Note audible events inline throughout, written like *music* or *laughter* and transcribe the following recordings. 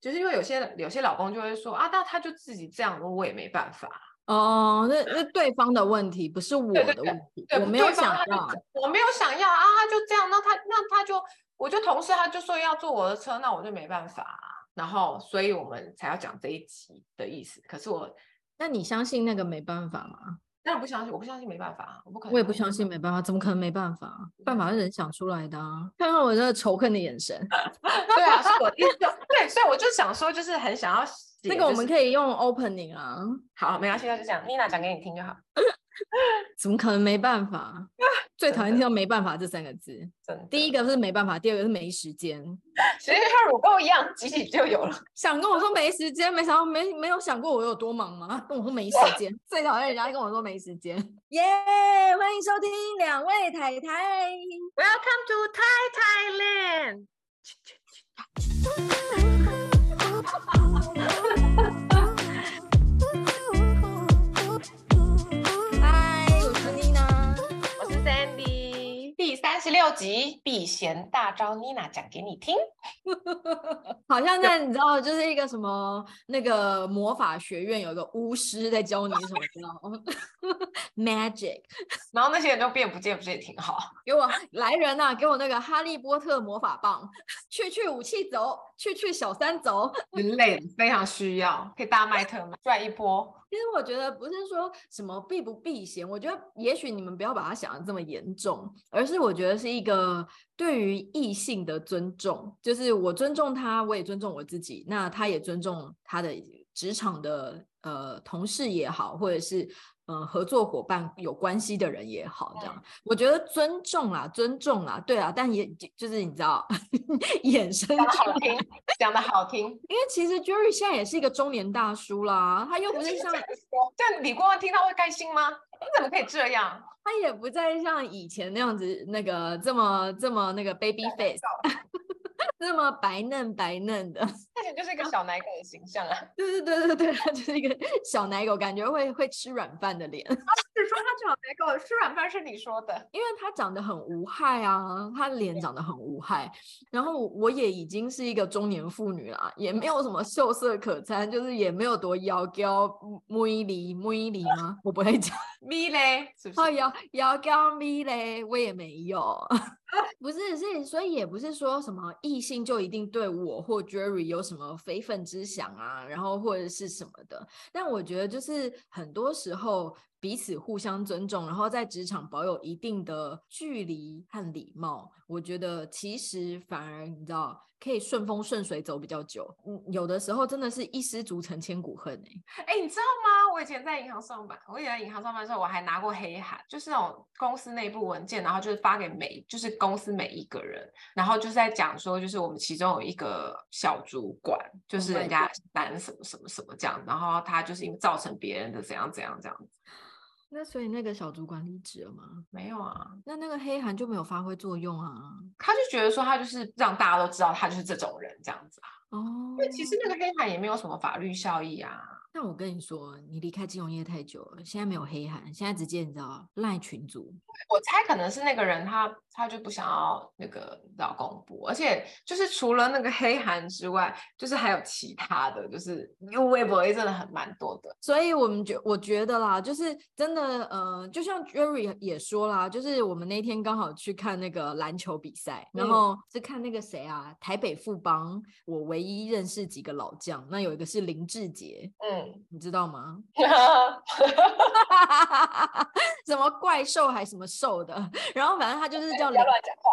就是因为有些有些老公就会说啊，那他就自己这样，我也没办法。哦，那那对方的问题不是我的问题，对对对，我没有想要，我没有想要啊，他就这样，那他那他就，我就同事他就说要坐我的车，那我就没办法啊。然后，所以我们才要讲这一集的意思。可是我，那你相信那个没办法吗？当然不相信，我不相信没办法，我不可能。我也不相信没办法，怎么可能没办法？办法是人想出来的啊！看看我这个仇恨的眼神。*laughs* 对啊，是我对，所以我就想说，就是很想要。那个我们可以用 opening 啊。好，没关系，那就这样。Nina 讲给你听就好。*laughs* 怎么可能没办法？*laughs* 最讨厌听到“没办法”这三个字。第一个是没办法，第二个是没时间。其实像乳沟一样，挤挤就有了。想跟我说没时间，没想到没没有想过我有多忙吗？跟我说没时间，最讨厌人家跟我说没时间。耶、yeah，欢迎收听两位太太。Welcome to Thai Thailand。六集避嫌大招，Nina 讲给你听。*laughs* 好像在你知道，就是一个什么那个魔法学院有一个巫师在教你什么，知道吗？*laughs* Magic，*laughs* 然后那些人都变不见，不是也挺好？给我来人呐、啊，给我那个哈利波特魔法棒，去去武器走，去去小三走，人类非常需要，可以大卖特卖赚一波。其实我觉得不是说什么避不避嫌，我觉得也许你们不要把它想的这么严重，而是我觉得是一个对于异性的尊重，就是我尊重他，我也尊重我自己，那他也尊重他的职场的呃同事也好，或者是。嗯，合作伙伴有关系的人也好，这样、嗯、我觉得尊重啦，尊重啦，对啊，但也就是你知道，*laughs* 眼神讲的好听，讲的好听，因为其实 Jerry 现在也是一个中年大叔啦，他又不是像，这李光听他会开心吗？你怎么可以这样？他也不再像以前那样子，那个这么这么那个 baby face。*laughs* 这么白嫩白嫩的，看起来就是一个小奶狗的形象啊！对对对对对，他就是一个小奶狗，感觉会会吃软饭的脸。*laughs* 是说他小奶狗吃软饭是你说的，因为他长得很无害啊，他脸长得很无害。然后我也已经是一个中年妇女了，也没有什么秀色可餐，就是也没有多妖娇美丽美丽吗？我不会讲美嘞，是不是？妖妖娇美嘞，我也没有。*laughs* 不是，是所以也不是说什么异性就一定对我或 Jerry 有什么非分之想啊，然后或者是什么的。但我觉得就是很多时候彼此互相尊重，然后在职场保有一定的距离和礼貌，我觉得其实反而你知道。可以顺风顺水走比较久，嗯，有的时候真的是一失足成千古恨哎、欸，哎、欸，你知道吗？我以前在银行上班，我以前在银行上班的时候，我还拿过黑函，就是那种公司内部文件，然后就是发给每，就是公司每一个人，然后就是在讲说，就是我们其中有一个小主管，就是人家担什么什么什么这样，然后他就是因为造成别人的怎样怎样这样子。那所以那个小主管离职了吗？没有啊，那那个黑函就没有发挥作用啊。他就觉得说他就是让大家都知道他就是这种人这样子啊。哦，因为其实那个黑函也没有什么法律效益啊。那我跟你说，你离开金融业太久了，现在没有黑函，现在直接你知道赖群主。我猜可能是那个人他他就不想要那个老公布，而且就是除了那个黑函之外，就是还有其他的，就是因为微博真的很蛮多的。所以我们觉我觉得啦，就是真的，呃，就像 Jerry 也说啦，就是我们那天刚好去看那个篮球比赛，然后是看那个谁啊，台北富邦，我唯一认识几个老将，那有一个是林志杰，嗯。你知道吗？*laughs* 什么怪兽还什么兽的，然后反正他就是叫你不要乱讲话，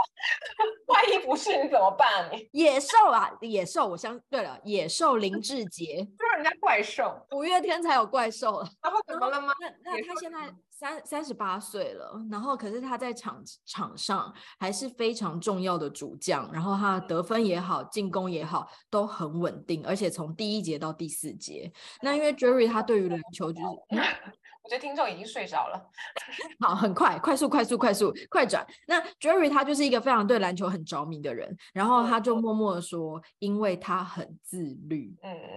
万一不是你怎么办？*laughs* 野兽啊，野兽，我相对了，野兽林志杰，就是人家怪兽，五月天才有怪兽，然后怎么了吗？那那他现在。三三十八岁了，然后可是他在场场上还是非常重要的主将，然后他得分也好，进攻也好，都很稳定，而且从第一节到第四节，那因为 Jerry 他对于篮球就是，*laughs* 我觉得听众已经睡着了，好，很快，快速，快速，快速，快转。那 Jerry 他就是一个非常对篮球很着迷的人，然后他就默默的说，因为他很自律，嗯嗯嗯。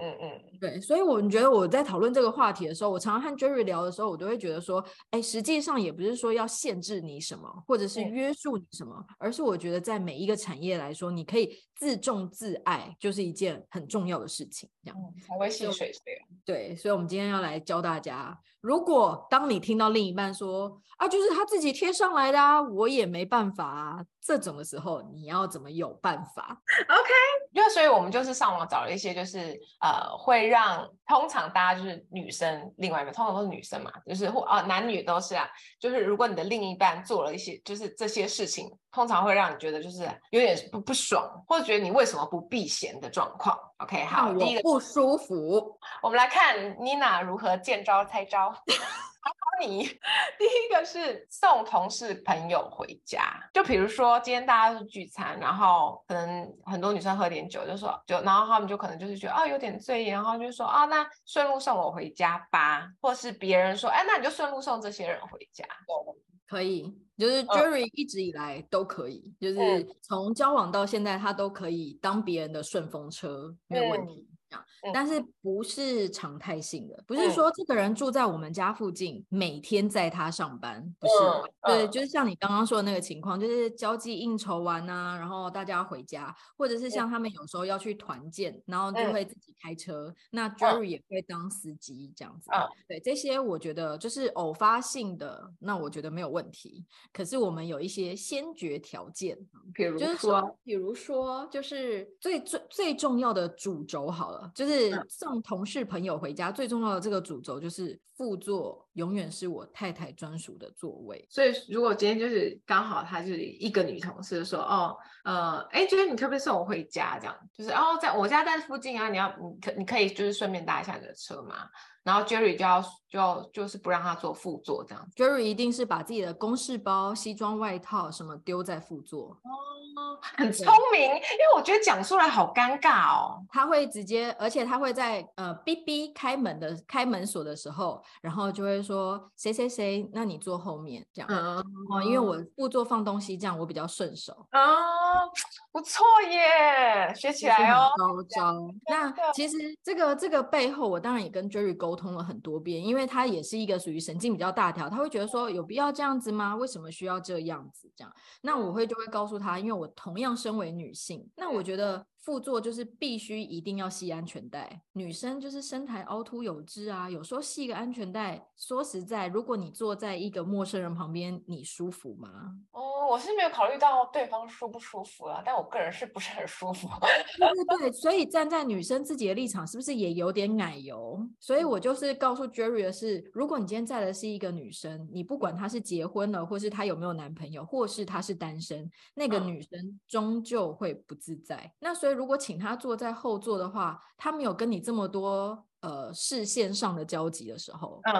对，所以我觉得我在讨论这个话题的时候，我常常和 Jerry 聊的时候，我都会觉得说，哎，实际上也不是说要限制你什么，或者是约束你什么，嗯、而是我觉得在每一个产业来说，你可以自重自爱，就是一件很重要的事情。这样才会细水长流。对，所以我们今天要来教大家，如果当你听到另一半说啊，就是他自己贴上来的啊，我也没办法啊，这种的时候，你要怎么有办法？OK，因为所以我们就是上网找了一些，就是呃，会让通常大家就是女生，另外一个通常都是女生嘛，就是或啊男女都是啊，就是如果你的另一半做了一些就是这些事情，通常会让你觉得就是有点不不爽，或者觉得你为什么不避嫌的状况。OK，好，第一个不舒服，我们来看 Nina 如何见招拆招。*laughs* 考考你，*laughs* 第一个是送同事朋友回家，就比如说今天大家是聚餐，然后可能很多女生喝点酒，就说就，然后他们就可能就是觉得啊、哦、有点醉，然后就说啊、哦、那顺路送我回家吧，或是别人说哎那你就顺路送这些人回家，可以，就是 Jerry 一直以来都可以，嗯、就是从交往到现在他都可以当别人的顺风车，没有问题。嗯但是不是常态性的，不是说这个人住在我们家附近，每天在他上班，不是。对，就是像你刚刚说的那个情况，就是交际应酬完啊，然后大家回家，或者是像他们有时候要去团建，然后就会自己开车，那 Jerry 也会当司机这样子。对，这些我觉得就是偶发性的，那我觉得没有问题。可是我们有一些先决条件，比如说，比如说，就是最最最重要的主轴好了，就是。是送同事朋友回家最重要的这个主轴，就是副座永远是我太太专属的座位。所以如果今天就是刚好她就是一个女同事说，哦，呃，哎，觉得你可不可以送我回家？这样就是哦，在我家在附近啊，你要你可你可以就是顺便搭一下你的车嘛？然后 Jerry 就要就要就是不让他坐副座这样，Jerry 一定是把自己的公事包、西装外套什么丢在副座。哦，很聪明，因为我觉得讲出来好尴尬哦。他会直接，而且他会在呃哔哔开门的开门锁的时候，然后就会说谁谁谁，那你坐后面这样。嗯哦，因为我副座放东西这样我比较顺手。哦，不错耶，学起来哦。高招。那其实这个这个背后，我当然也跟 Jerry 沟。沟通了很多遍，因为他也是一个属于神经比较大条，他会觉得说有必要这样子吗？为什么需要这样子？这样，那我会就会告诉他，因为我同样身为女性，那我觉得。副座就是必须一定要系安全带，女生就是身材凹凸有致啊，有时候系个安全带，说实在，如果你坐在一个陌生人旁边，你舒服吗？哦，我是没有考虑到对方舒不舒服啊，但我个人是不是很舒服？*laughs* 对对对，所以站在女生自己的立场，是不是也有点奶油？所以我就是告诉 Jerry 的是，如果你今天在的是一个女生，你不管她是结婚了，或是她有没有男朋友，或是她是单身，那个女生终究会不自在。嗯、那所以。如果请他坐在后座的话，他没有跟你这么多呃视线上的交集的时候，嗯，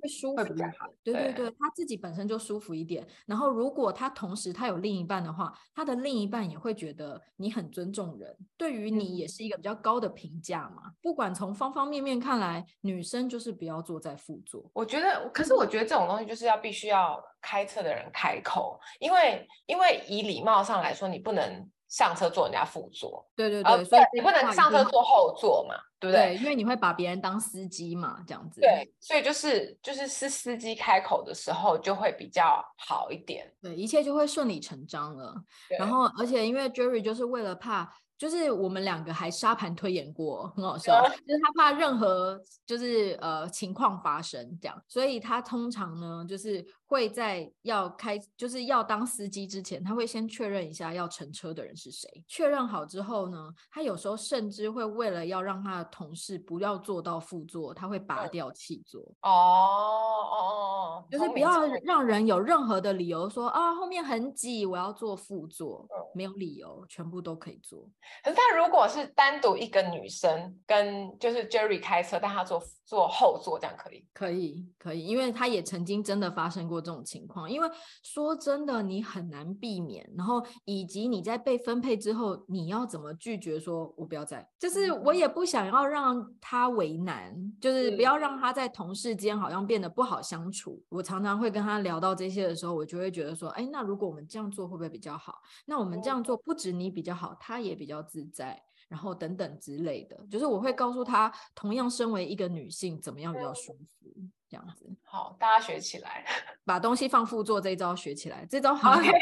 会舒服一点。对对对，他自己本身就舒服一点。然后，如果他同时他有另一半的话，他的另一半也会觉得你很尊重人，对于你也是一个比较高的评价嘛。不管从方方面面看来，女生就是不要坐在副座。我觉得，可是我觉得这种东西就是要必须要开车的人开口，因为因为以礼貌上来说，你不能。上车坐人家副座，对对对，呃、所以你不能上车坐后座嘛，对不对？对，因为你会把别人当司机嘛，这样子。对，所以就是就是是司机开口的时候就会比较好一点，对，一切就会顺理成章了。然后，而且因为 Jerry 就是为了怕。就是我们两个还沙盘推演过，很好笑。就是他怕任何就是呃情况发生这样，所以他通常呢就是会在要开就是要当司机之前，他会先确认一下要乘车的人是谁。确认好之后呢，他有时候甚至会为了要让他的同事不要坐到副座，他会拔掉气座。哦哦哦，就是不要让人有任何的理由说啊后面很挤，我要坐副座，没有理由，全部都可以坐。可是，他如果是单独一个女生跟就是 Jerry 开车，但他坐坐后座，这样可以？可以，可以，因为他也曾经真的发生过这种情况。因为说真的，你很难避免。然后，以及你在被分配之后，你要怎么拒绝说“我不要在”？就是我也不想要让他为难，就是不要让他在同事间好像变得不好相处。我常常会跟他聊到这些的时候，我就会觉得说：“哎，那如果我们这样做会不会比较好？那我们这样做不止你比较好，他也比较。”自在，然后等等之类的，就是我会告诉他，同样身为一个女性，怎么样比较舒服，这样子。好，大家学起来，*laughs* 把东西放副座这一招学起来，这招好。Okay.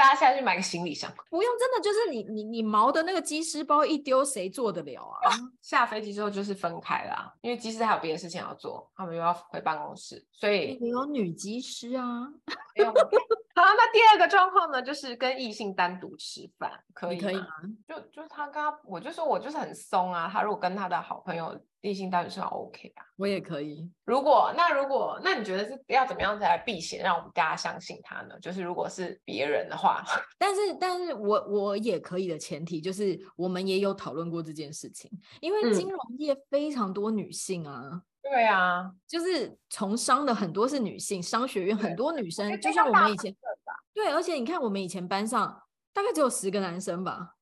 大家下去买个行李箱，不用，真的就是你你你毛的那个机师包一丢，谁做得了啊？*laughs* 下飞机之后就是分开啦，因为机师还有别的事情要做，他们又要回办公室，所以你有女机师啊。没有好，那第二个状况呢，就是跟异性单独吃饭，可以可以吗？就就是他跟他，我就说我就是很松啊。他如果跟他的好朋友异性单独吃饭，OK 啊，我也可以。如果那如果那你觉得是要怎么样才来避嫌，让我们大家相信他呢？就是如果是别人的话，*laughs* 但是但是我我也可以的前提就是我们也有讨论过这件事情，因为金融业非常多女性啊。嗯对啊，就是从商的很多是女性，商学院很多女生，就像我们以前，对，而且你看我们以前班上大概只有十个男生吧，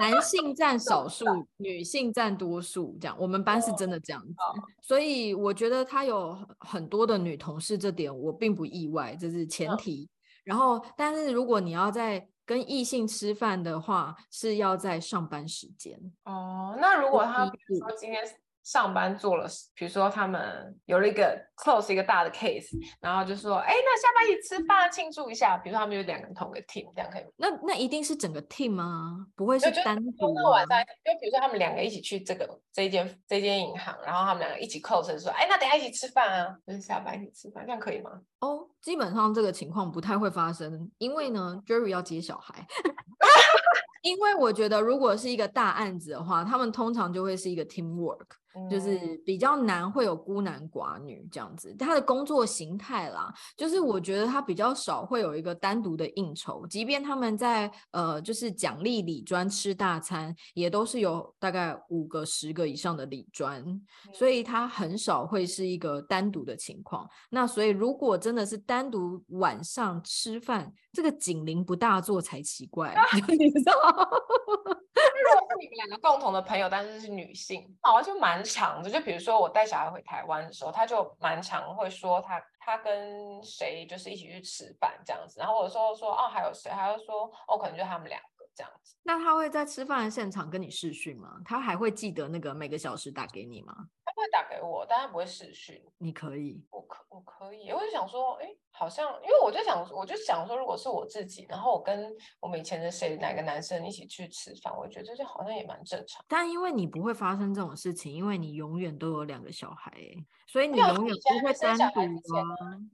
男性占少数，女性占多数，这样我们班是真的这样子，所以我觉得他有很多的女同事，这点我并不意外，这是前提。然后，但是如果你要在跟异性吃饭的话，是要在上班时间。哦，那如果他比如说今天。上班做了，比如说他们有了一个 close 一个大的 case，然后就说，哎，那下班一起吃饭庆祝一下。比如说他们有两个人同个 team，这样可以吗？那那一定是整个 team 吗？不会是单独？那晚上，就比如说他们两个一起去这个这一间这间银行，然后他们两个一起 close 说，哎，那等下一起吃饭啊，就是下班一起吃饭，这样可以吗？哦，基本上这个情况不太会发生，因为呢，Jerry 要接小孩。*laughs* 因为我觉得，如果是一个大案子的话，他们通常就会是一个 teamwork，就是比较难会有孤男寡女这样子。他的工作形态啦，就是我觉得他比较少会有一个单独的应酬，即便他们在呃就是奖励理专吃大餐，也都是有大概五个、十个以上的理专，所以他很少会是一个单独的情况。那所以如果真的是单独晚上吃饭，这个警铃不大作才奇怪，*laughs* 你知道？如果是你们两个共同的朋友，但是是女性，好像就蛮长的。就比如说我带小孩回台湾的时候，他就蛮常会说他他跟谁就是一起去吃饭这样子。然后我说说哦还有谁，他就说哦可能就他们两这样子。那他会在吃饭的现场跟你视讯吗？他还会记得那个每个小时打给你吗？他会打给我，但他不会视讯。你可以，我可我可以，我就想说，哎。好像，因为我就想，我就想说，如果是我自己，然后我跟我们以前的谁哪个男生一起去吃饭，我觉得这就好像也蛮正常。但因为你不会发生这种事情，因为你永远都有两个小孩，所以你永远不会单独啊。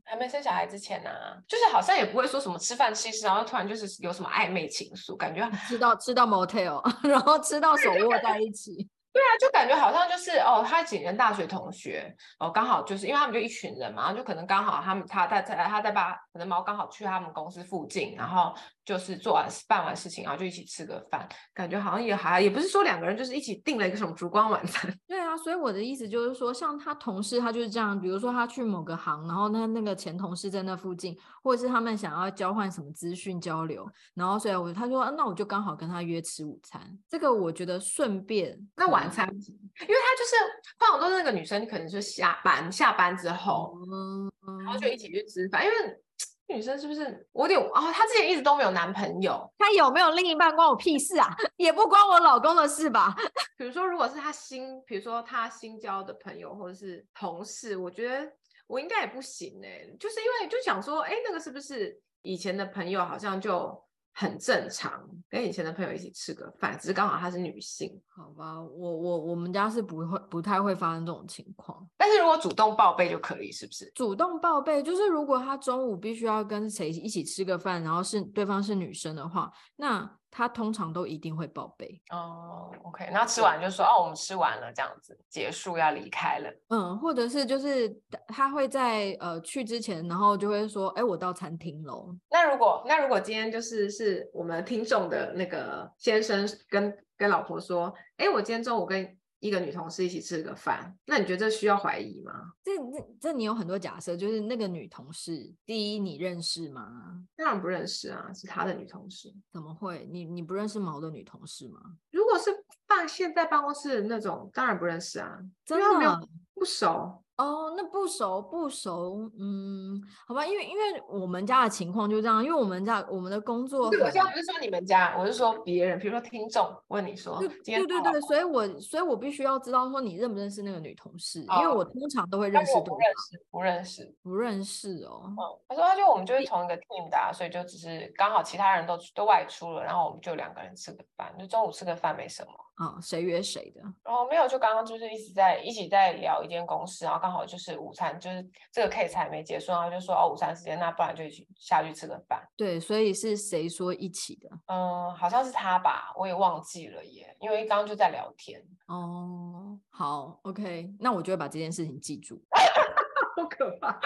还没生小孩之前呢、啊，就是好像也不会说什么吃饭吃吃，然后突然就是有什么暧昧情愫，感觉吃到吃到 motel，然后吃到手握在一起。对啊，就感觉好像就是哦，他几年大学同学哦，刚好就是因为他们就一群人嘛，就可能刚好他们他在在他在把可能猫刚好去他们公司附近，然后就是做完办完事情，然后就一起吃个饭，感觉好像也还也不是说两个人就是一起订了一个什么烛光晚餐。*laughs* 对啊，所以我的意思就是说，像他同事他就是这样，比如说他去某个行，然后那那个前同事在那附近，或者是他们想要交换什么资讯交流，然后所以我他说、啊、那我就刚好跟他约吃午餐，这个我觉得顺便那晚餐。因为他就是，通常都是那个女生，可能是下班下班之后，嗯，然后就一起去吃饭。因为 *tsk* 女生是不是我有点哦？她之前一直都没有男朋友，她有没有另一半关我屁事啊？*laughs* 也不关我老公的事吧？*laughs* 比如说，如果是她新，比如说她新交的朋友或者是同事，我觉得我应该也不行哎、欸，就是因为就想说，哎，那个是不是以前的朋友好像就。很正常，跟以前的朋友一起吃个饭，只是刚好她是女性，好吧？我我我们家是不会不太会发生这种情况，但是如果主动报备就可以，是不是？主动报备就是如果他中午必须要跟谁一起吃个饭，然后是对方是女生的话，那。他通常都一定会报备哦，OK，那吃完就说哦，我们吃完了，这样子结束要离开了，嗯，或者是就是他会在呃去之前，然后就会说，哎，我到餐厅喽。那如果那如果今天就是是我们听众的那个先生跟跟老婆说，哎，我今天中午跟。一个女同事一起吃个饭，那你觉得这需要怀疑吗？这这这你有很多假设，就是那个女同事，第一你认识吗？当然不认识啊，是她的女同事。怎么会？你你不认识毛的女同事吗？如果是办现在办公室的那种，当然不认识啊，真的没有不熟。哦，那不熟不熟，嗯，好吧，因为因为我们家的情况就这样，因为我们家我们的工作，我现在不是说你们家，我是说别人，比如说听众问你说，对对对对，所以我所以我必须要知道说你认不认识那个女同事，哦、因为我通常都会认识，不认识，不认识，不认识哦。嗯，他说他就我们就是同一个 team 的、啊，所以就只是刚好其他人都都外出了，然后我们就两个人吃个饭，就中午吃个饭没什么。啊，谁约谁的？哦，没有，就刚刚就是一直在一起在聊一间公司，然后刚好就是午餐，就是这个 case 还没结束，然后就说哦，午餐时间，那不然就一起下去吃个饭。对，所以是谁说一起的？嗯，好像是他吧，我也忘记了耶，因为刚刚就在聊天。哦，好，OK，那我就会把这件事情记住。*laughs* *laughs* 好可怕。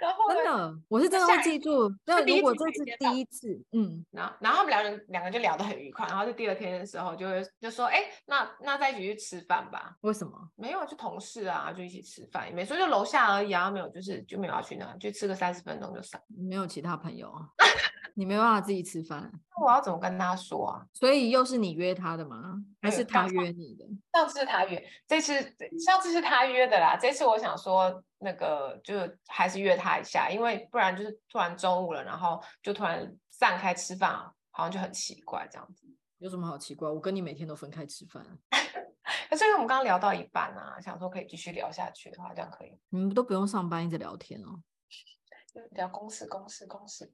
然后真的，我是真的会记住。那如果这是第一次，嗯，然后然后我们两人两个就聊得很愉快，然后就第二天的时候就会就说，哎，那那再一起去吃饭吧？为什么？没有，就同事啊，就一起吃饭，也没说就楼下而已啊，没有，就是就没有要去那，就吃个三十分钟就散。没有其他朋友啊？*laughs* 你没办法自己吃饭？那我要怎么跟他说啊？所以又是你约他的吗？还是他约你的？上次是他约，这次上次是他约的啦。这次我想说。那个就还是约他一下，因为不然就是突然中午了，然后就突然散开吃饭，好像就很奇怪这样子。有什么好奇怪？我跟你每天都分开吃饭。*laughs* 可是因为我们刚刚聊到一半啊，想说可以继续聊下去的话，这样可以。你们都不用上班，一直聊天哦。*laughs* 聊公事，公事，公事，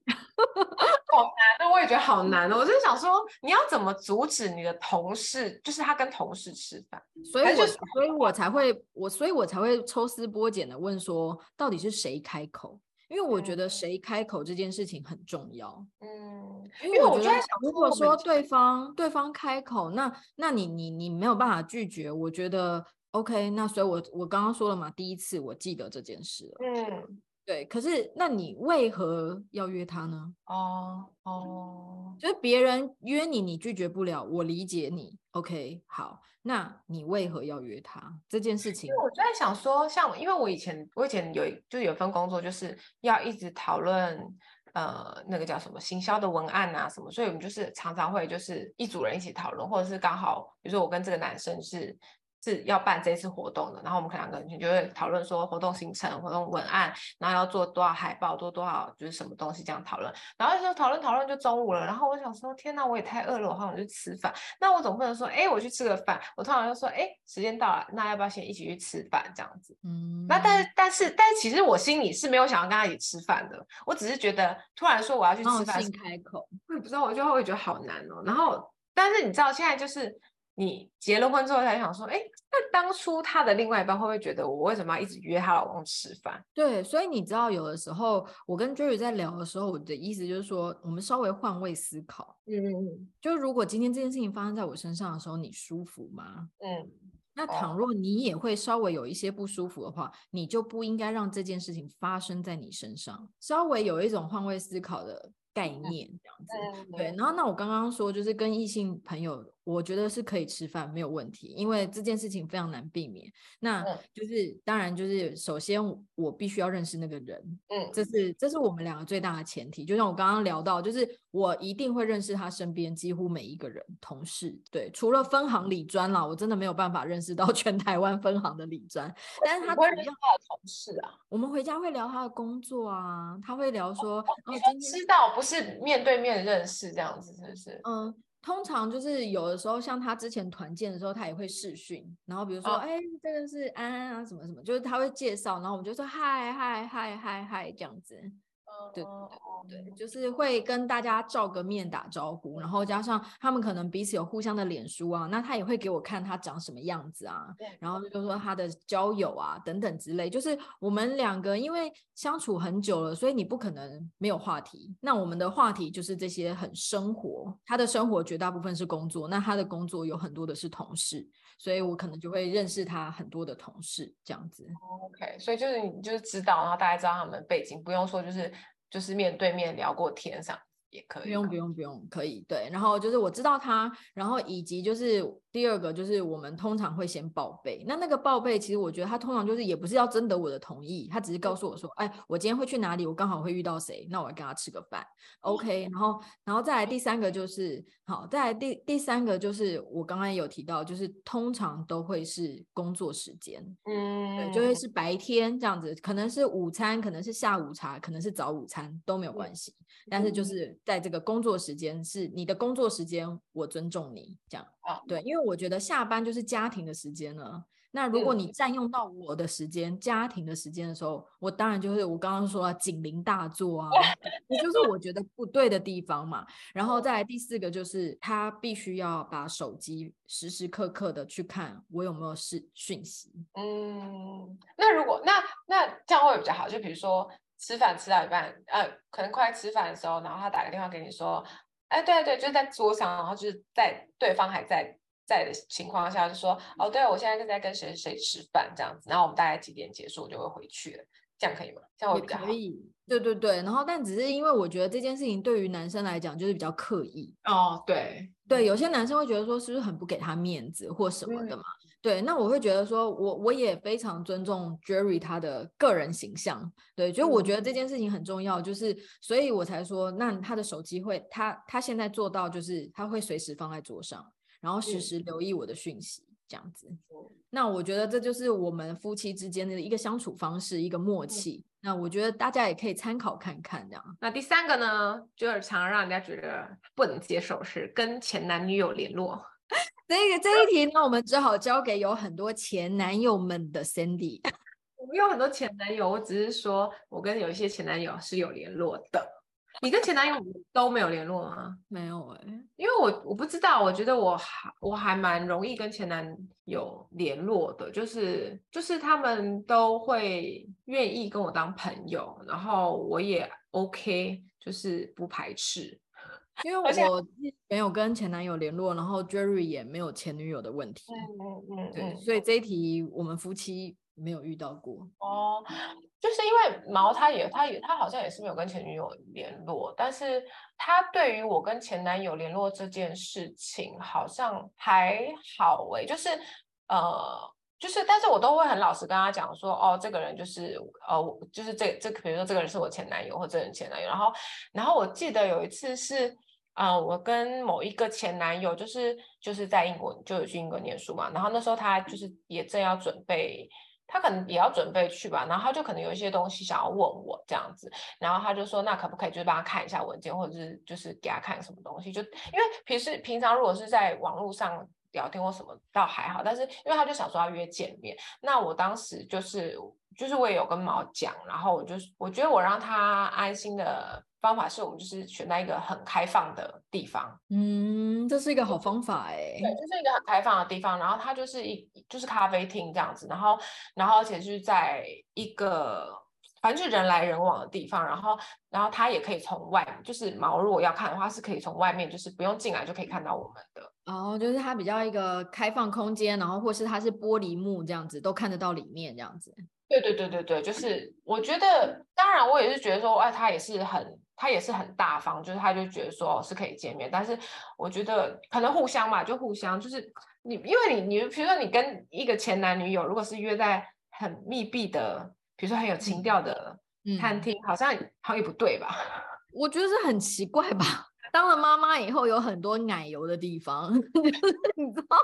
好难，那我也觉得好难哦。我就想说，你要怎么阻止你的同事，就是他跟同事吃饭？所以我，我所以我才会，我所以我才会抽丝剥茧的问说，到底是谁开口？因为我觉得谁开口这件事情很重要。嗯，因为我觉得，如果说对方对方开口，那那你你你没有办法拒绝，我觉得 OK。那所以我，我我刚刚说了嘛，第一次我记得这件事了。嗯。对，可是那你为何要约他呢？哦哦，就是别人约你，你拒绝不了，我理解你。OK，好，那你为何要约他这件事情？因为我就在想说，像因为我以前我以前有就是有份工作，就是要一直讨论呃那个叫什么行销的文案啊什么，所以我们就是常常会就是一组人一起讨论，或者是刚好比如说我跟这个男生是。是要办这次活动的，然后我们两个人就会讨论说活动行程、活动文案，然后要做多少海报，做多少就是什么东西这样讨论，然后就讨论讨论就中午了，然后我想说天哪，我也太饿了，我好想去吃饭。那我总不能说，哎，我去吃个饭，我通常就说，哎，时间到了，那要不要先一起去吃饭这样子？嗯，那但是但是但是其实我心里是没有想要跟他一起吃饭的，我只是觉得突然说我要去吃饭，开口，我也不知道，我就会觉得好难哦。然后但是你知道现在就是。你结了婚之后才想说，哎，那当初他的另外一半会不会觉得我为什么要一直约她老公吃饭？对，所以你知道，有的时候我跟 Jerry 在聊的时候，我的意思就是说，我们稍微换位思考。嗯嗯嗯。就如果今天这件事情发生在我身上的时候，你舒服吗？嗯。那倘若你也会稍微有一些不舒服的话，你就不应该让这件事情发生在你身上。稍微有一种换位思考的概念，这样子。对。然后，那我刚刚说就是跟异性朋友。我觉得是可以吃饭，没有问题，因为这件事情非常难避免。那就是、嗯、当然就是首先我必须要认识那个人，嗯，这是这是我们两个最大的前提。就像我刚刚聊到，就是我一定会认识他身边几乎每一个人，同事，对，除了分行理专啦，我真的没有办法认识到 *laughs* 全台湾分行的理专。但是他主要他的同事啊，我们回家会聊他的工作啊，他会聊说，哦，你说知道不是面对面认识这样子，是不是？嗯。通常就是有的时候，像他之前团建的时候，他也会试训，然后比如说，哎、哦，这个是安安啊，什么什么，就是他会介绍，然后我们就说嗨嗨嗨嗨嗨这样子。对对对，就是会跟大家照个面打招呼，然后加上他们可能彼此有互相的脸书啊，那他也会给我看他长什么样子啊，然后就说他的交友啊等等之类，就是我们两个因为相处很久了，所以你不可能没有话题。那我们的话题就是这些很生活，他的生活绝大部分是工作，那他的工作有很多的是同事，所以我可能就会认识他很多的同事这样子。OK，所以就是你就是知道，然后大家知道他们背景，不用说就是。就是面对面聊过天上，也可以。不用不用不用，可以对。然后就是我知道他，然后以及就是第二个就是我们通常会先报备。那那个报备其实我觉得他通常就是也不是要征得我的同意，他只是告诉我说，哎，我今天会去哪里，我刚好会遇到谁，那我要跟他吃个饭，OK。然后然后再来第三个就是好，再来第第三个就是我刚刚有提到，就是通常都会是工作时间，嗯，对，就会是白天这样子，可能是午餐，可能是下午茶，可能是早午餐都没有关系。但是就是在这个工作时间是你的工作时间，我尊重你这样。啊对，因为我觉得下班就是家庭的时间了。那如果你占用到我的时间、家庭的时间的时候，我当然就是我刚刚说了警铃大作啊，也就是我觉得不对的地方嘛。然后再来第四个就是他必须要把手机时时刻刻的去看我有没有是讯息。嗯，那如果那那这样会比较好，就比如说。吃饭吃到一半，呃，可能快吃饭的时候，然后他打个电话给你说，哎，对对，就在桌上，然后就是在对方还在在的情况下，就说，哦，对，我现在正在跟谁谁吃饭这样子，然后我们大概几点结束，我就会回去了，这样可以吗？这样会比较好。可以，对对对，然后但只是因为我觉得这件事情对于男生来讲就是比较刻意哦，对对，有些男生会觉得说是不是很不给他面子或什么的嘛。嗯对，那我会觉得说我，我我也非常尊重 Jerry 他的个人形象，对，就我觉得这件事情很重要，就是所以我才说，那他的手机会，他他现在做到就是他会随时放在桌上，然后时时留意我的讯息，这样子。那我觉得这就是我们夫妻之间的一个相处方式，一个默契。那我觉得大家也可以参考看看，这样。那第三个呢，就是常让人家觉得不能接受是跟前男女友联络。这个这一题呢，我们只好交给有很多前男友们的 Cindy。*laughs* 我没有很多前男友，我只是说我跟有一些前男友是有联络的。你跟前男友都没有联络吗？没有哎、欸，因为我我不知道，我觉得我还我还蛮容易跟前男友联络的，就是就是他们都会愿意跟我当朋友，然后我也 OK，就是不排斥。因为我没有跟前男友联络，然后 Jerry 也没有前女友的问题，嗯嗯嗯对，所以这一题我们夫妻没有遇到过。哦，就是因为毛他也他也他好像也是没有跟前女友联络，但是他对于我跟前男友联络这件事情好像还好诶，就是呃，就是但是我都会很老实跟他讲说，哦，这个人就是呃，就是这这比如说这个人是我前男友或者这个人前男友，然后然后我记得有一次是。啊、我跟某一个前男友，就是就是在英国就有去英国念书嘛，然后那时候他就是也正要准备，他可能也要准备去吧，然后他就可能有一些东西想要问我这样子，然后他就说那可不可以就是帮他看一下文件，或者是就是给他看什么东西，就因为平时平常如果是在网络上聊天或什么倒还好，但是因为他就想说要约见面，那我当时就是就是我也有跟毛讲，然后我就是我觉得我让他安心的。方法是我们就是选在一个很开放的地方，嗯，这是一个好方法哎，对，就是一个很开放的地方，然后它就是一就是咖啡厅这样子，然后然后而且是在一个反正就是人来人往的地方，然后然后他也可以从外，就是毛如果要看的话是可以从外面，就是不用进来就可以看到我们的，哦，就是它比较一个开放空间，然后或是它是玻璃幕这样子都看得到里面这样子，对对对对对，就是我觉得，当然我也是觉得说，哎，他也是很。他也是很大方，就是他就觉得说是可以见面，但是我觉得可能互相嘛，就互相就是你，因为你你比如说你跟一个前男女友，如果是约在很密闭的，比如说很有情调的餐厅，嗯、好像好像也不对吧？*laughs* 我觉得是很奇怪吧。当了妈妈以后，有很多奶油的地方，就 *laughs* 是你知道。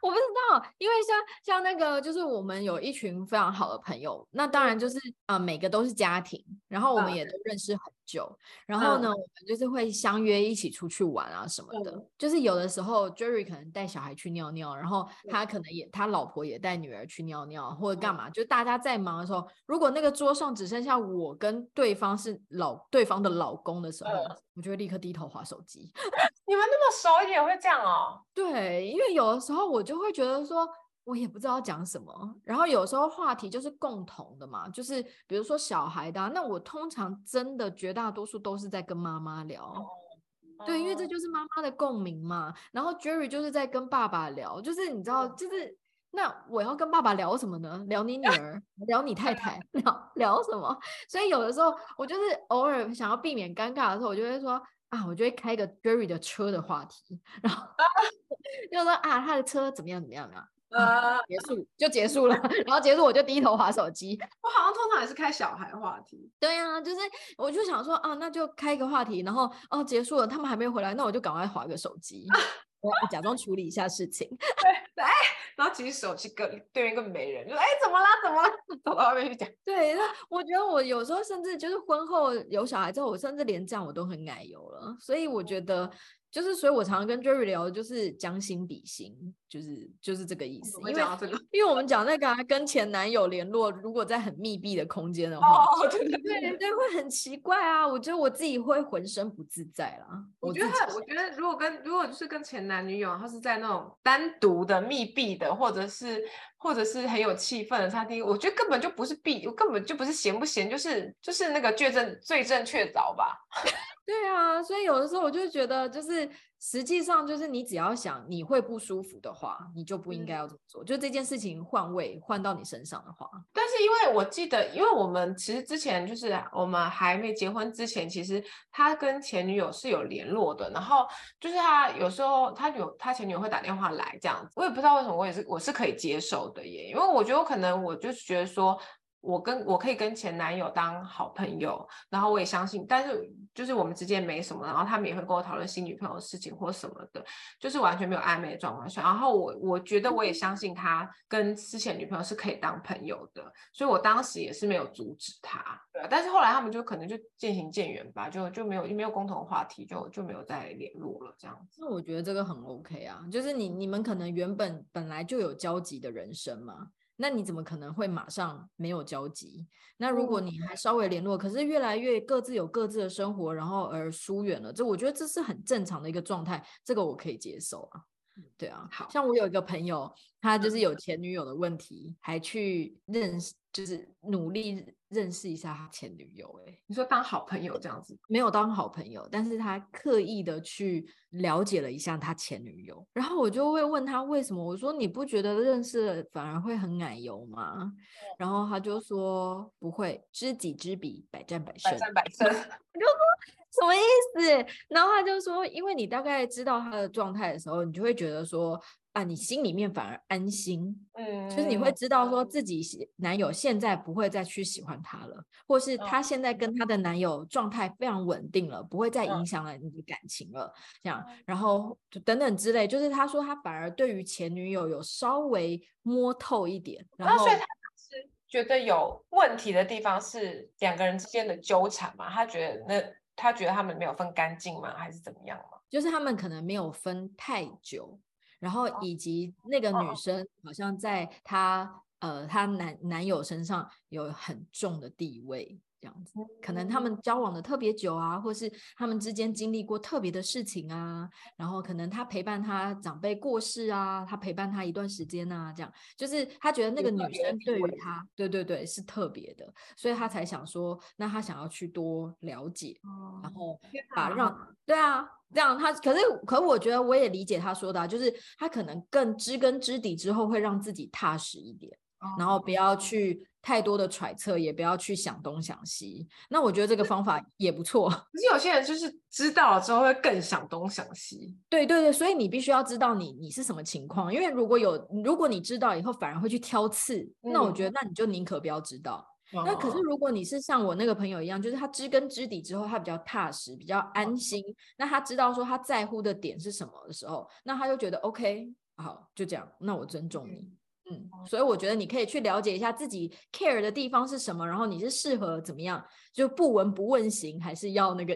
我不知道，因为像像那个，就是我们有一群非常好的朋友，那当然就是啊、呃，每个都是家庭，然后我们也都认识很久，然后呢，我们就是会相约一起出去玩啊什么的。就是有的时候，Jerry 可能带小孩去尿尿，然后他可能也他老婆也带女儿去尿尿或者干嘛，就大家在忙的时候，如果那个桌上只剩下我跟对方是老对方的老公的时候，我就会立刻低头划手机。你们那么熟也会这样哦？*laughs* 对，因为有的时候我就会觉得说，我也不知道讲什么。然后有时候话题就是共同的嘛，就是比如说小孩的啊，那我通常真的绝大多数都是在跟妈妈聊。哦，对，因为这就是妈妈的共鸣嘛。然后 Jerry 就是在跟爸爸聊，就是你知道，就是那我要跟爸爸聊什么呢？聊你女儿，*laughs* 聊你太太，聊聊什么？所以有的时候我就是偶尔想要避免尴尬的时候，我就会说。啊，我就会开一个 Jerry 的车的话题，*laughs* 然后 *laughs* 就说啊，他的车怎么样怎么样啊？呃，结束就结束了，*laughs* 然后结束我就低头划手机。我好像通常也是开小孩话题。对呀、啊，就是我就想说啊，那就开一个话题，然后哦结束了，他们还没回来，那我就赶快划个手机，*laughs* 我假装处理一下事情。对，哎，然后其实手机跟对面一个媒人，就说哎怎么了怎么了，*laughs* 走到外面去讲。对，那我觉得我有时候甚至就是婚后有小孩之后，我甚至连这样我都很奶油了，所以我觉得。就是，所以我常常跟 Jerry 聊，就是将心比心，就是就是这个意思。因为 *laughs* 因为我们讲那个、啊、跟前男友联络，如果在很密闭的空间的话，哦、对对对，对，会很奇怪啊。我觉得我自己会浑身不自在啦。我觉得，我觉得如果跟如果就是跟前男女友，他是在那种单独的密闭的，或者是或者是很有气氛的餐厅，我觉得根本就不是闭，我根本就不是咸不咸，就是就是那个罪证罪证确凿吧。*laughs* 对啊，所以有的时候我就觉得，就是实际上就是你只要想你会不舒服的话，你就不应该要这么做。嗯、就这件事情换位换到你身上的话，但是因为我记得，因为我们其实之前就是我们还没结婚之前，其实他跟前女友是有联络的。然后就是他有时候他有他前女友会打电话来这样子，我也不知道为什么，我也是我是可以接受的耶，因为我觉得我可能我就是觉得说。我跟我可以跟前男友当好朋友，然后我也相信，但是就是我们之间没什么，然后他们也会跟我讨论新女朋友的事情或什么的，就是完全没有暧昧的状况下。然后我我觉得我也相信他跟之前女朋友是可以当朋友的，所以我当时也是没有阻止他。对，但是后来他们就可能就渐行渐远吧，就就没有没有共同话题，就就没有再联络了这样子。那我觉得这个很 OK 啊，就是你你们可能原本本来就有交集的人生嘛。那你怎么可能会马上没有交集？那如果你还稍微联络，可是越来越各自有各自的生活，然后而疏远了，这我觉得这是很正常的一个状态，这个我可以接受啊。对啊，好像我有一个朋友，他就是有前女友的问题，还去认识，就是努力认识一下他前女友。哎，你说当好朋友这样子？没有当好朋友，但是他刻意的去了解了一下他前女友。然后我就会问他为什么？我说你不觉得认识了反而会很奶油吗？然后他就说不会，知己知彼，百战百胜。百战百胜。*laughs* 我就说。什么意思？然后他就说，因为你大概知道他的状态的时候，你就会觉得说，啊，你心里面反而安心，嗯，就是你会知道说自己男友现在不会再去喜欢她了，或是她现在跟她的男友状态非常稳定了，不会再影响了你的感情了，这样，然后就等等之类，就是他说他反而对于前女友有稍微摸透一点，然后。觉得有问题的地方是两个人之间的纠缠嘛？他觉得那他觉得他们没有分干净吗？还是怎么样吗？就是他们可能没有分太久，然后以及那个女生好像在她、哦、呃她男男友身上有很重的地位。这样子，可能他们交往的特别久啊，或是他们之间经历过特别的事情啊，然后可能他陪伴他长辈过世啊，他陪伴他一段时间啊，这样。就是他觉得那个女生对于他，对对对，是特别的，所以他才想说，那他想要去多了解，然后把让对啊，这样他可是可我觉得我也理解他说的啊，就是他可能更知根知底之后，会让自己踏实一点。然后不要。去太多的揣测，也不要去想东想西。那我觉得这个方法也不错。*laughs* 可是有些人就是知道了之后会更想东想西。对对对，所以你必须要知道你你是什么情况，因为如果有如果你知道以后反而会去挑刺，嗯、那我觉得那你就宁可不要知道。嗯、那可是如果你是像我那个朋友一样，就是他知根知底之后，他比较踏实，比较安心。嗯、那他知道说他在乎的点是什么的时候，那他就觉得 OK，好，就这样，那我尊重你。嗯嗯，所以我觉得你可以去了解一下自己 care 的地方是什么，然后你是适合怎么样，就不闻不问型，还是要那个？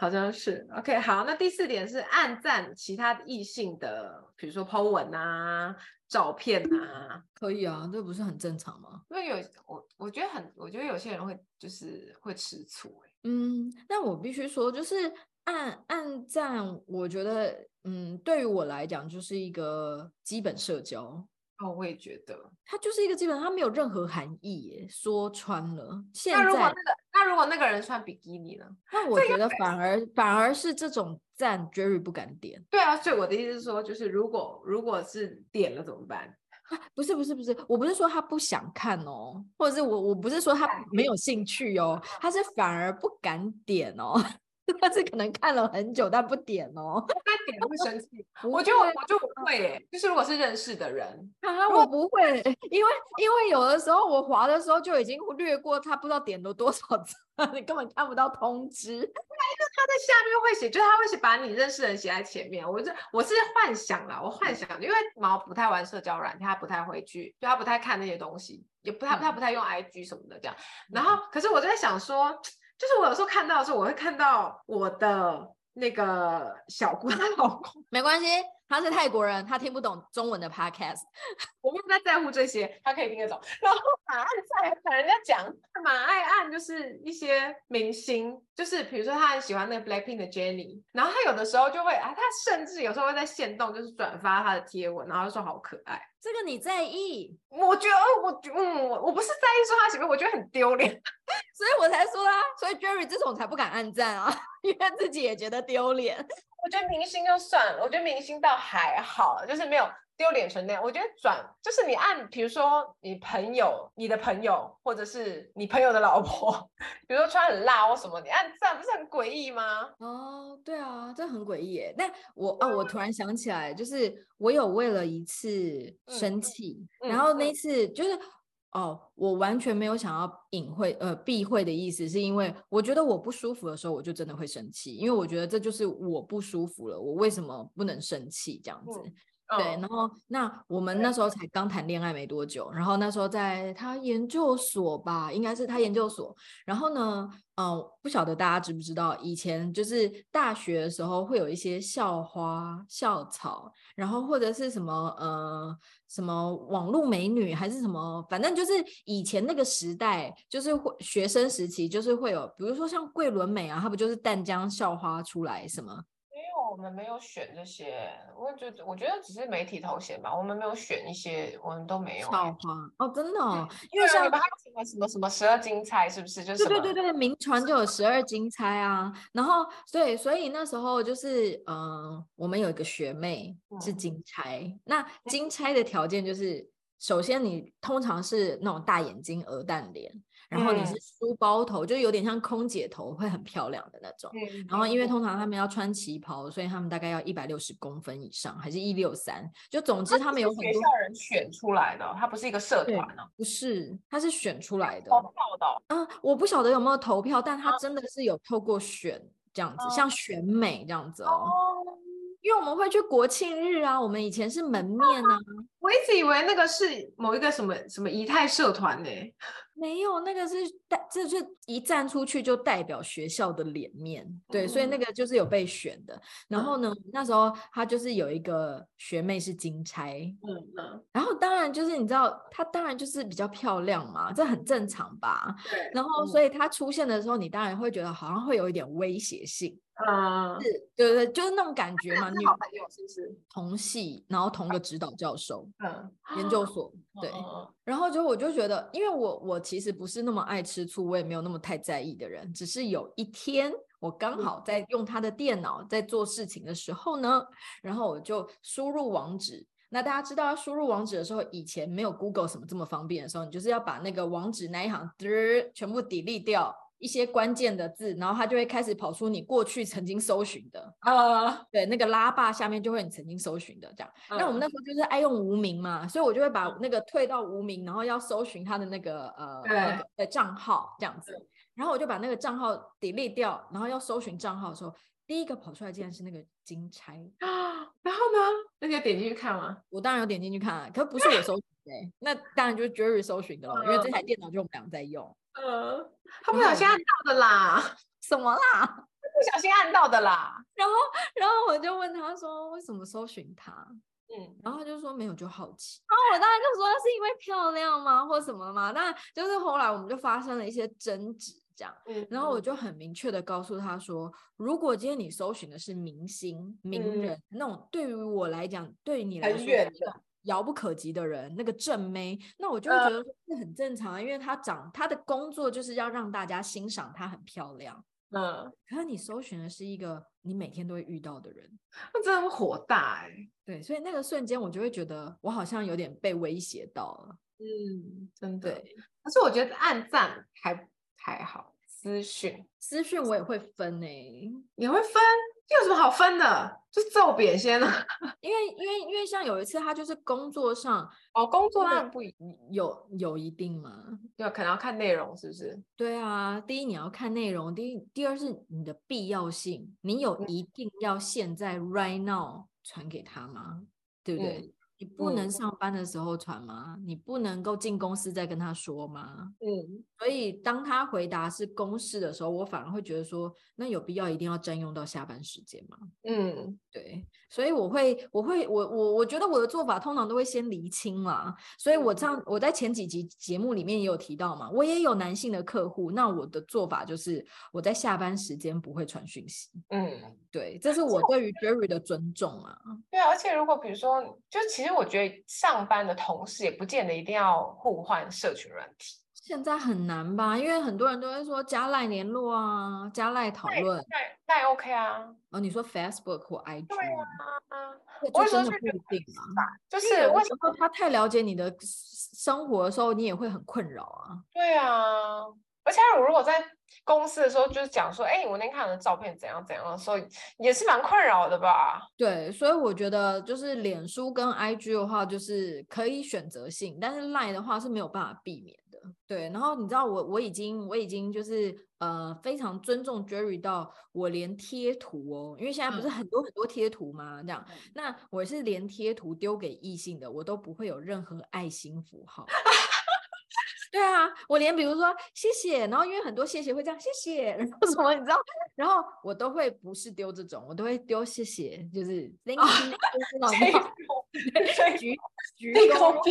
好像是 OK。好，那第四点是暗赞其他异性的，比如说 po 文啊、照片啊，可以啊，这不是很正常吗？因为有我，我觉得很，我觉得有些人会就是会吃醋欸。嗯，那我必须说，就是暗暗赞，我觉得。嗯，对于我来讲，就是一个基本社交。哦，我也觉得，它就是一个基本，它没有任何含义耶。说穿了，现在那如果那个，那如果那个人穿比基尼呢？那我觉得反而反而是这种赞，Jerry 不敢点。对啊，所以我的意思是说，就是如果如果是点了怎么办？啊，不是不是不是，我不是说他不想看哦，或者是我我不是说他没有兴趣哦，他是反而不敢点哦。但是可能看了很久，但不点哦。*laughs* 他点会生气？我觉得我我就不会耶，就是如果是认识的人啊，我不会，*laughs* 因为因为有的时候我滑的时候就已经略过他，不知道点了多少次，*laughs* 你根本看不到通知。那一个他在下面会写，就是他会写把你认识的人写在前面。我这我是幻想啦，我幻想，因为毛不太玩社交软件，他不太会去，就他不太看那些东西，也不太他不太用 IG 什么的这样。然后，可是我就在想说。就是我有时候看到的时候，我会看到我的那个小姑她老公，*laughs* 没关系，他是泰国人，他听不懂中文的 podcast，*laughs* 我没有在在乎这些，他可以听得懂。然后马爱在和人家讲，马爱按就是一些明星，就是比如说他很喜欢那个 Blackpink 的 Jennie，然后他有的时候就会啊，他甚至有时候会在线动就是转发他的贴文，然后就说好可爱。这个你在意？我觉得我嗯，我我不是在意说他喜欢，我觉得很丢脸，所以我才说啊。所以 Jerry 这种才不敢暗赞啊，因为自己也觉得丢脸。我觉得明星就算了，我觉得明星倒还好，就是没有。丢脸成那样，我觉得转就是你按，比如说你朋友、你的朋友，或者是你朋友的老婆，*laughs* 比如说穿很辣或什么，你按赞不是很诡异吗？哦，对啊，这很诡异耶。但我哦，我突然想起来，就是我有为了一次生气，嗯、然后那次就是、嗯、哦，我完全没有想要隐晦呃避讳的意思，是因为我觉得我不舒服的时候，我就真的会生气，因为我觉得这就是我不舒服了，我为什么不能生气这样子？对，然后那我们那时候才刚谈恋爱没多久，然后那时候在他研究所吧，应该是他研究所。然后呢，嗯、呃，不晓得大家知不知道，以前就是大学的时候会有一些校花、校草，然后或者是什么呃什么网络美女，还是什么，反正就是以前那个时代，就是会学生时期就是会有，比如说像桂纶镁啊，她不就是淡江校花出来什么？我们没有选这些，我觉得我觉得只是媒体头衔吧。我们没有选一些，我们都没有。校花哦，真的哦，因为像什么什么什么十二金钗，是不是？就是对对对对，名传就有十二金钗啊。然后对，所以那时候就是嗯、呃，我们有一个学妹是金钗。嗯、那金钗的条件就是，首先你通常是那种大眼睛、鹅蛋脸。然后你是书包头，嗯、就有点像空姐头，会很漂亮的那种。嗯、然后因为通常他们要穿旗袍，所以他们大概要一百六十公分以上，还是一六三？就总之他们有很多学校人选出来的，他不是一个社团哦，不是，他是选出来的。投票的。嗯，我不晓得有没有投票，但他真的是有透过选这样子，嗯、像选美这样子哦。哦因为我们会去国庆日啊，我们以前是门面啊。我一直以为那个是某一个什么什么仪态社团呢？没有，那个是代，这是一站出去就代表学校的脸面，对，嗯、所以那个就是有被选的。然后呢，嗯、那时候他就是有一个学妹是金钗，嗯嗯，然后当然就是你知道，她当然就是比较漂亮嘛，这很正常吧？对。然后所以她出现的时候，你当然会觉得好像会有一点威胁性，嗯，是，对对，就是那种感觉嘛。女好朋友是不是？同系，然后同个指导教授，嗯，研究所，对。嗯、然后就我就觉得，因为我我。其实不是那么爱吃醋，我也没有那么太在意的人。只是有一天，我刚好在用他的电脑在做事情的时候呢，然后我就输入网址。那大家知道要输入网址的时候，以前没有 Google 什么这么方便的时候，你就是要把那个网址那一行全部 delete 掉。一些关键的字，然后它就会开始跑出你过去曾经搜寻的啊，uh, 对，那个拉霸下面就会你曾经搜寻的这样。Uh, 那我们那时候就是爱用无名嘛，所以我就会把那个退到无名，然后要搜寻他的那个呃对那个的账号这样子。然后我就把那个账号 delete 掉，然后要搜寻账号的时候，第一个跑出来竟然是那个金钗啊。然后呢，那你要点进去看吗？我当然有点进去看啊，可不是我搜寻的，那当然就是 Jerry 搜寻的了，uh, 因为这台电脑就我们俩在用。呃，他不小心按到的啦，*laughs* 什么啦？不小心按到的啦。然后，然后我就问他说：“为什么搜寻他？”嗯，然后他就说：“没有，就好奇。”然后我当然就说：“是因为漂亮吗，或什么吗？”那就是后来我们就发生了一些争执，这样。嗯，然后我就很明确的告诉他说：“如果今天你搜寻的是明星、名人，嗯、那种对于我来讲，对于你来说。”遥不可及的人，那个正妹，那我就会觉得是很正常，呃、因为她长她的工作就是要让大家欣赏她很漂亮。嗯、呃，可是你搜寻的是一个你每天都会遇到的人，那真的很火大哎、欸。对，所以那个瞬间我就会觉得我好像有点被威胁到了。嗯，真的。可是我觉得暗赞还还好，私讯，私讯我也会分诶、欸，也会分。有什么好分的？就揍扁先 *laughs* 了。因为因为因为像有一次他就是工作上哦，工作上不有有一定吗？对，可能要看内容是不是？对啊，第一你要看内容，第一第二是你的必要性，你有一定要现在 right now 传给他吗？对不对？嗯你不能上班的时候传吗？嗯、你不能够进公司再跟他说吗？嗯，所以当他回答是公事的时候，我反而会觉得说，那有必要一定要占用到下班时间吗？嗯，对，所以我会，我会，我我我觉得我的做法通常都会先厘清啦。所以我这样，我在前几集节目里面也有提到嘛，我也有男性的客户，那我的做法就是我在下班时间不会传讯息。嗯，对，这是我对于 Jerry 的尊重啊。对啊，而且如果比如说，就其实。其实我觉得上班的同事也不见得一定要互换社群软体。现在很难吧？因为很多人都会说加赖联络啊，加赖讨论。赖赖 OK 啊？哦，你说 Facebook 或 IG？对啊，我真的不一定啊。就是为什么他太了解你的生活的时候，你也会很困扰啊？对啊，而且我如果在。公司的时候就是讲说，哎，我那天看的照片怎样怎样，的时候也是蛮困扰的吧？对，所以我觉得就是脸书跟 IG 的话，就是可以选择性，但是 Line 的话是没有办法避免的。对，然后你知道我我已经我已经就是呃非常尊重 Jerry 到我连贴图哦，因为现在不是很多很多贴图吗？这样，嗯、那我是连贴图丢给异性的，我都不会有任何爱心符号。*laughs* 对啊，我连比如说谢谢，然后因为很多谢谢会这样谢谢，*laughs* 然后什么你知道，然后我都会不是丢这种，我都会丢谢谢，就是 thank you，鞠鞠鞠躬，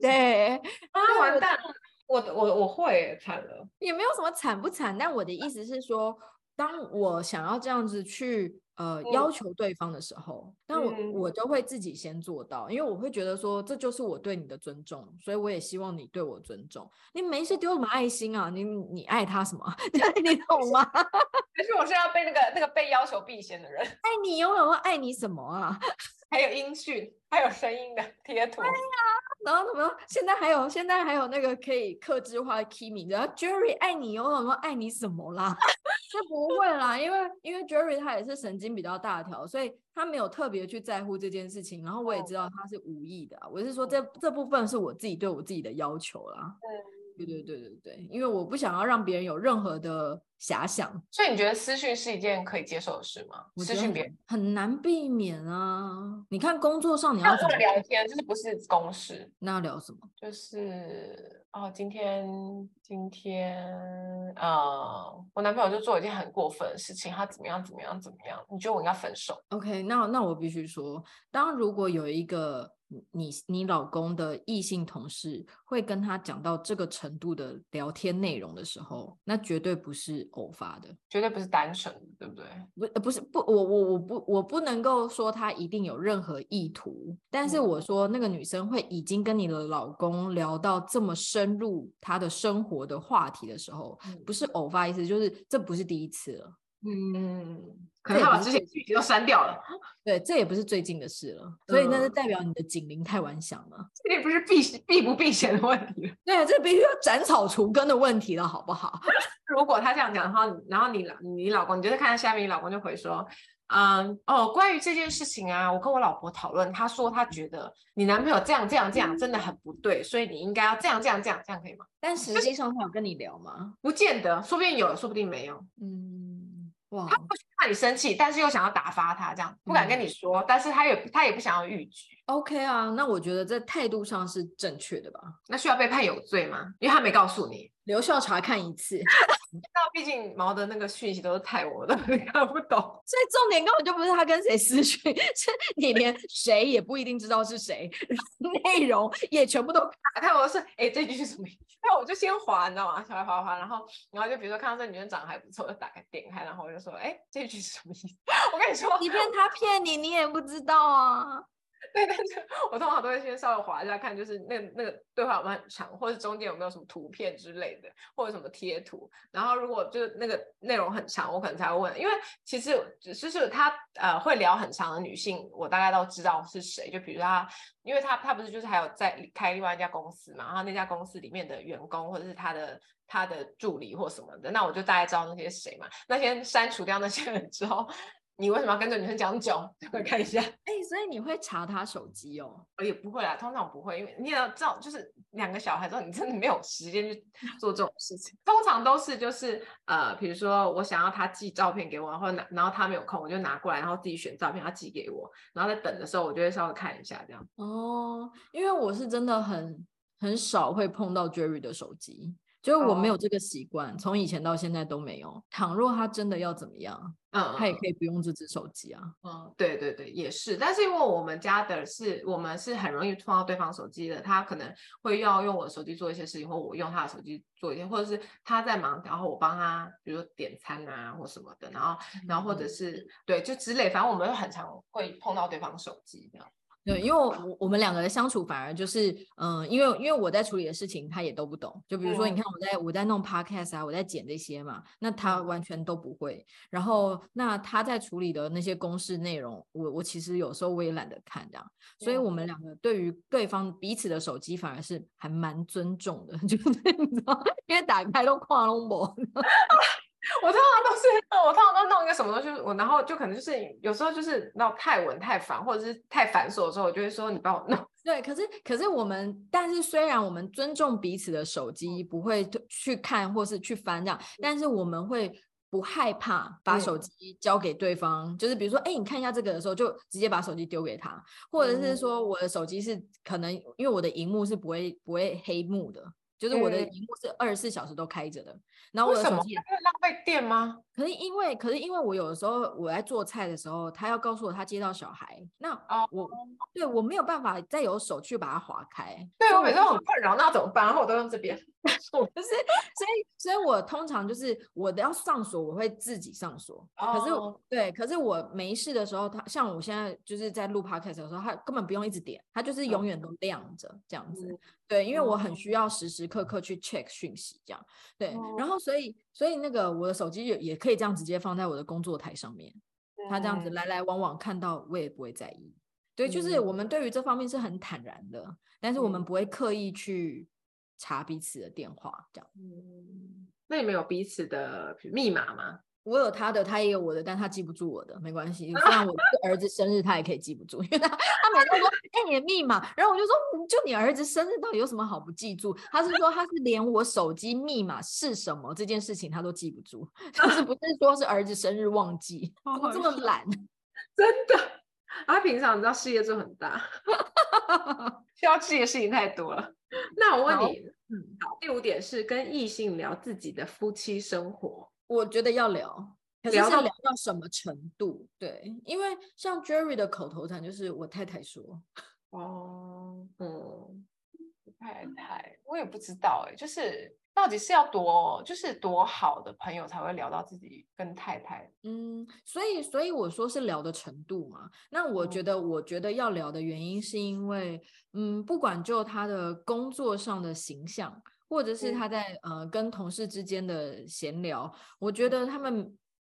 对啊，完蛋，我我我会惨了，也没有什么惨不惨，但我的意思是说，当我想要这样子去。呃，要求对方的时候，那、嗯、我我都会自己先做到，因为我会觉得说，这就是我对你的尊重，所以我也希望你对我尊重。你没事丢什么爱心啊？你你爱他什么？*laughs* 你 *laughs* 懂吗？可是我是要被那个那个被要求避嫌的人。爱你有没有爱你什么啊？*laughs* 还有音讯，还有声音的贴图。对呀、啊，然后什么？现在还有现在还有那个可以克制化的 Kimi，然后 Jerry 爱你有没有爱你什么啦？是不会啦，因为因为 Jerry 他也是神经比较大条，所以他没有特别去在乎这件事情。然后我也知道他是无意的，我是说这这部分是我自己对我自己的要求啦。对对对对对对，因为我不想要让别人有任何的遐想。所以你觉得私讯是一件可以接受的事吗？私讯别人很难避免啊。你看工作上你要怎么聊天，就是不是公事，那要聊什么？就是。哦，今天今天，呃，我男朋友就做一件很过分的事情，他怎么样怎么样怎么样？你觉得我应该分手？OK，那那我必须说，当如果有一个。你你老公的异性同事会跟他讲到这个程度的聊天内容的时候，那绝对不是偶发的，绝对不是单纯的，对不对？不，不是不，我我我不我不能够说他一定有任何意图，但是我说那个女生会已经跟你的老公聊到这么深入他的生活的话题的时候，不是偶发，意思就是这不是第一次了。嗯，*laughs* 可能他把之前剧情都删掉了。*laughs* 对，这也不是最近的事了，所以那是代表你的警铃太晚响了。*laughs* 这也不是避避不避嫌的问题，对，这必须要斩草除根的问题了，好不好？如果他这样讲的话，然后你你老公，你就是看到下面，你老公就会说，嗯，哦，关于这件事情啊，我跟我老婆讨论，她说她觉得你男朋友这样这样这样真的很不对，所以你应该要这样这样这样，这样可以吗？但实际上他有跟你聊吗？不见得，说不定有，说不定没有。嗯。哇他不怕你生气，但是又想要打发他，这样不敢跟你说，嗯、但是他也他也不想要逾矩。OK 啊，那我觉得这态度上是正确的吧？那需要被判有罪吗？因为他没告诉你。留校查看一次。*laughs* 那毕竟毛的那个讯息都是太我的，*laughs* 你看不懂。所以重点根本就不是他跟谁私讯，*laughs* 是你连谁也不一定知道是谁，内容也全部都打开。我说，哎，这句是什么意思？*laughs* 那我就先滑，你知道吗？小来滑滑，然后然后就比如说看到这女生长得还不错，就打开点开，然后我就说，哎，这句是什么意思？我跟你说，即便他骗你，你也不知道啊。*laughs* 对，但是我通常都会先稍微滑一下看，就是那、那个对话有没有很长，或者中间有没有什么图片之类的，或者什么贴图。然后如果就是那个内容很长，我可能才会问，因为其实就是他呃会聊很长的女性，我大概都知道是谁。就比如他，因为他他不是就是还有在开另外一家公司嘛，然后那家公司里面的员工或者是他的他的助理或什么的，那我就大概知道那些谁嘛。那先删除掉那些人之后。你为什么要跟这女生讲囧？*laughs* 会看一下。哎、欸，所以你会查她手机哦？也不会啦，通常不会，因为你也要知道，就是两个小孩之后，你真的没有时间去 *laughs* 做这种事情。通常都是就是呃，比如说我想要他寄照片给我，然后拿，然后他没有空，我就拿过来，然后自己选照片，他寄给我，然后在等的时候，我就会稍微看一下这样。哦，因为我是真的很很少会碰到 Jerry 的手机。就是我没有这个习惯，从、oh. 以前到现在都没有。倘若他真的要怎么样，嗯，他也可以不用这只手机啊。嗯，对对对，也是。但是因为我们家的是，我们是很容易碰到对方手机的。他可能会要用我的手机做一些事情，或我用他的手机做一些，或者是他在忙，然后我帮他，比如说点餐啊或什么的，然后然后或者是、嗯、对，就之类，反正我们会很常会碰到对方手机这样。对，因为我我们两个的相处反而就是，嗯、呃，因为因为我在处理的事情他也都不懂，就比如说你看我在我在弄 podcast 啊，我在剪这些嘛，那他完全都不会。然后那他在处理的那些公式内容，我我其实有时候我也懒得看这样，所以我们两个对于对方彼此的手机反而是还蛮尊重的，*laughs* 就是你知道，因为打开都跨龙膜。*laughs* 我通常都是，我通常都弄一个什么东西，我然后就可能就是有时候就是闹太稳太烦，或者是太繁琐的时候，我就会说你帮我弄。*laughs* 对，可是可是我们，但是虽然我们尊重彼此的手机，不会去看或是去翻这样，但是我们会不害怕把手机交给对方，就是比如说，哎，你看一下这个的时候，就直接把手机丢给他，或者是说我的手机是可能因为我的荧幕是不会不会黑幕的。就是我的荧幕是二十四小时都开着的，然后我的手机会浪费电吗？可是因为，可是因为我有的时候我在做菜的时候，他要告诉我他接到小孩，那我、oh. 对我没有办法再有手去把它划开。对，我每次都很困扰，那怎么办？然后我都用这边。*laughs* 就是，所以，所以我通常就是我的要上锁，我会自己上锁。Oh. 可是，对，可是我没事的时候，他像我现在就是在录 podcast 的时候，他根本不用一直点，他就是永远都亮着这样子。Oh. 对，因为我很需要时时刻刻去 check 讯息，这样对。然后所以所以那个我的手机也也可以这样直接放在我的工作台上面，他这样子来来往往看到我也不会在意。对，就是我们对于这方面是很坦然的，但是我们不会刻意去查彼此的电话这样。嗯，那你们有彼此的密码吗？我有他的，他也有我的，但他记不住我的，没关系。*laughs* 虽然我儿子生日他也可以记不住，因为他他每次说哎你的密码，然后我就说就你儿子生日到底有什么好不记住？他是说他是连我手机密码是什么这件事情他都记不住，*laughs* 就是不是说是儿子生日忘记，*laughs* 怎么这么懒？真的，他平常你知道事业就很大，需要记的事情太多了。那我问你，嗯，好，第五点是跟异性聊自己的夫妻生活。我觉得要聊，可是要聊到什么程度？对，因为像 Jerry 的口头禅就是我太太说。*laughs* 哦，嗯，太太，我也不知道哎，就是到底是要多，就是多好的朋友才会聊到自己跟太太。嗯，所以，所以我说是聊的程度嘛。那我觉得，嗯、我觉得要聊的原因是因为，嗯，不管就他的工作上的形象。或者是他在呃跟同事之间的闲聊，我觉得他们